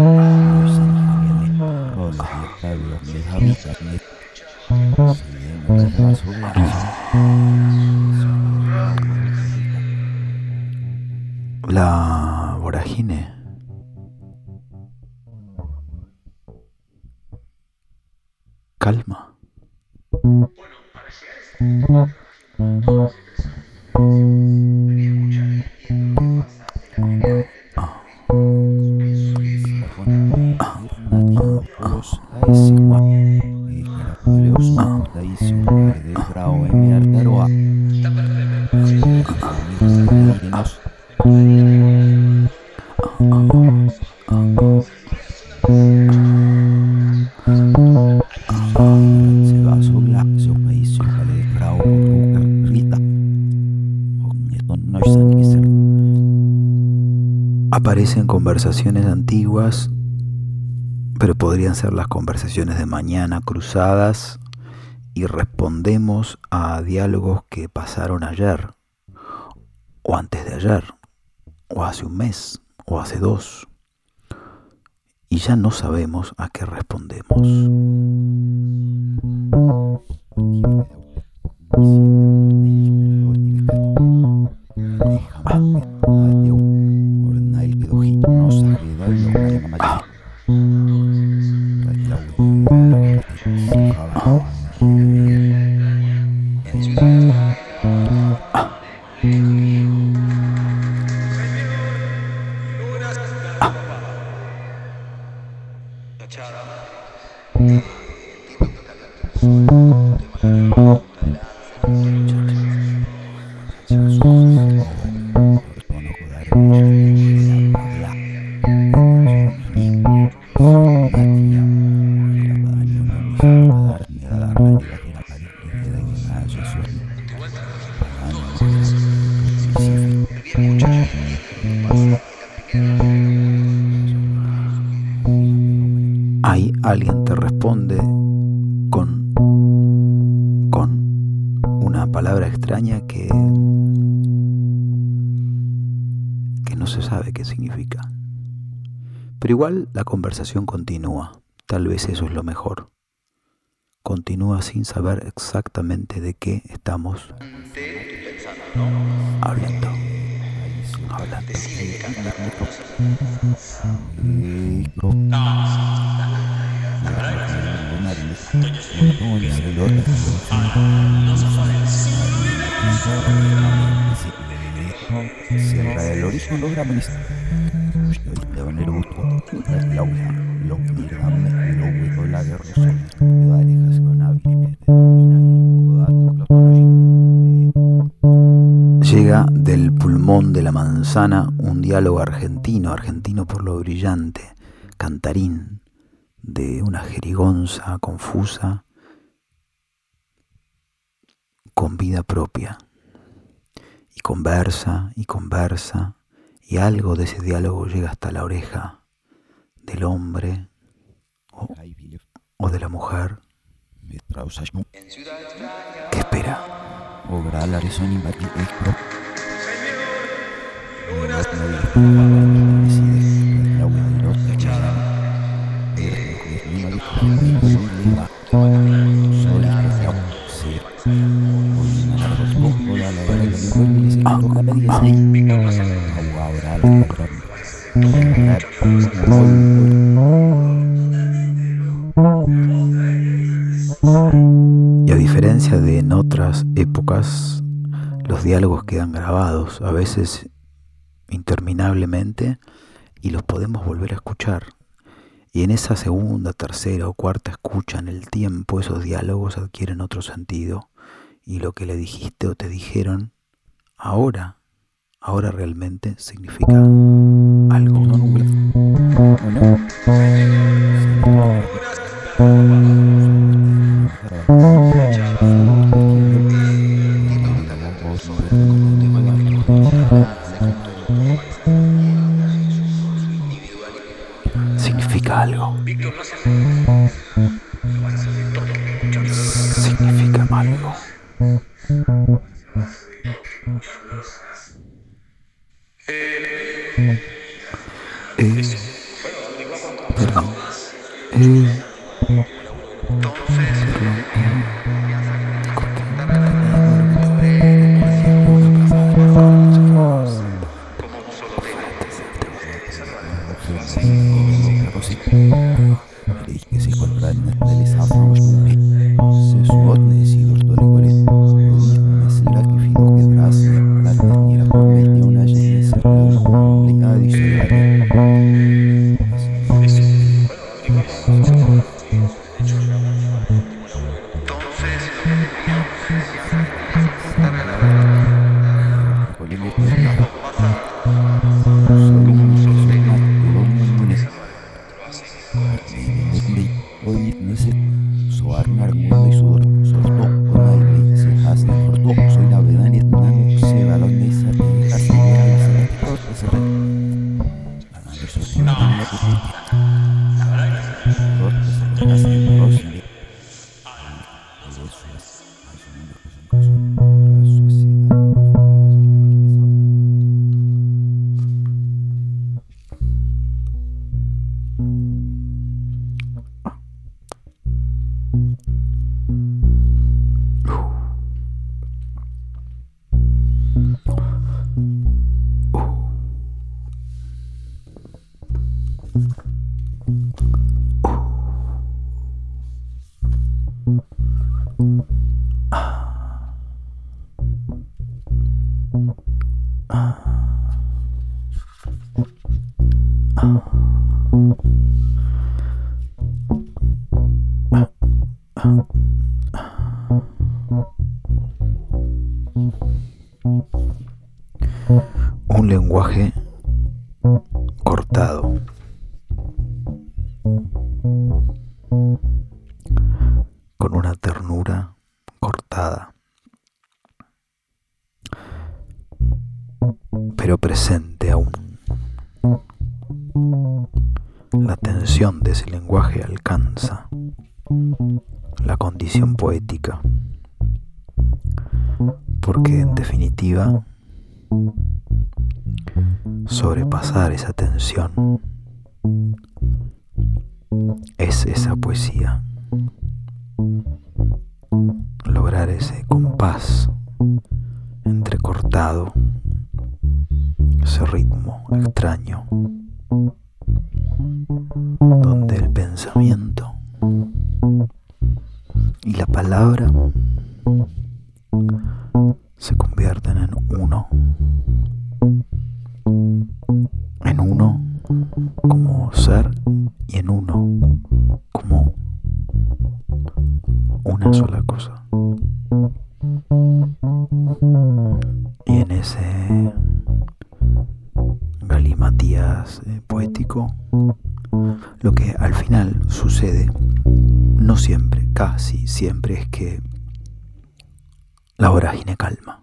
Ah. La vorágine calma. Aparecen conversaciones antiguas, pero podrían ser las conversaciones de mañana cruzadas y respondemos a diálogos que pasaron ayer, o antes de ayer, o hace un mes, o hace dos, y ya no sabemos a qué respondemos. 好。嗯。啊。啊。Alguien te responde con, con una palabra extraña que, que no se sabe qué significa. Pero igual la conversación continúa. Tal vez eso es lo mejor. Continúa sin saber exactamente de qué estamos hablando. Hablando. Origen logra Llega del pulmón de la manzana un diálogo argentino, argentino por lo brillante, cantarín, de una jerigonza confusa con vida propia. Y conversa y conversa y algo de ese diálogo llega hasta la oreja del hombre o, o de la mujer. ¿Qué espera? Y a diferencia de en otras épocas, los diálogos quedan grabados, a veces interminablemente, y los podemos volver a escuchar. Y en esa segunda, tercera o cuarta escucha en el tiempo, esos diálogos adquieren otro sentido. Y lo que le dijiste o te dijeron, ahora, ahora realmente significa algo. Eh, Mm-hmm. Un lenguaje cortado. Con una ternura cortada. Pero presente aún. La tensión de ese lenguaje alcanza condición poética, porque en definitiva sobrepasar esa tensión es esa poesía, lograr ese compás entrecortado, ese ritmo extraño, palabra se convierten en uno. En uno como ser y en uno como una sola cosa. Y en ese galimatías eh, poético, lo que al final sucede no siempre, casi siempre es que la vorágine calma.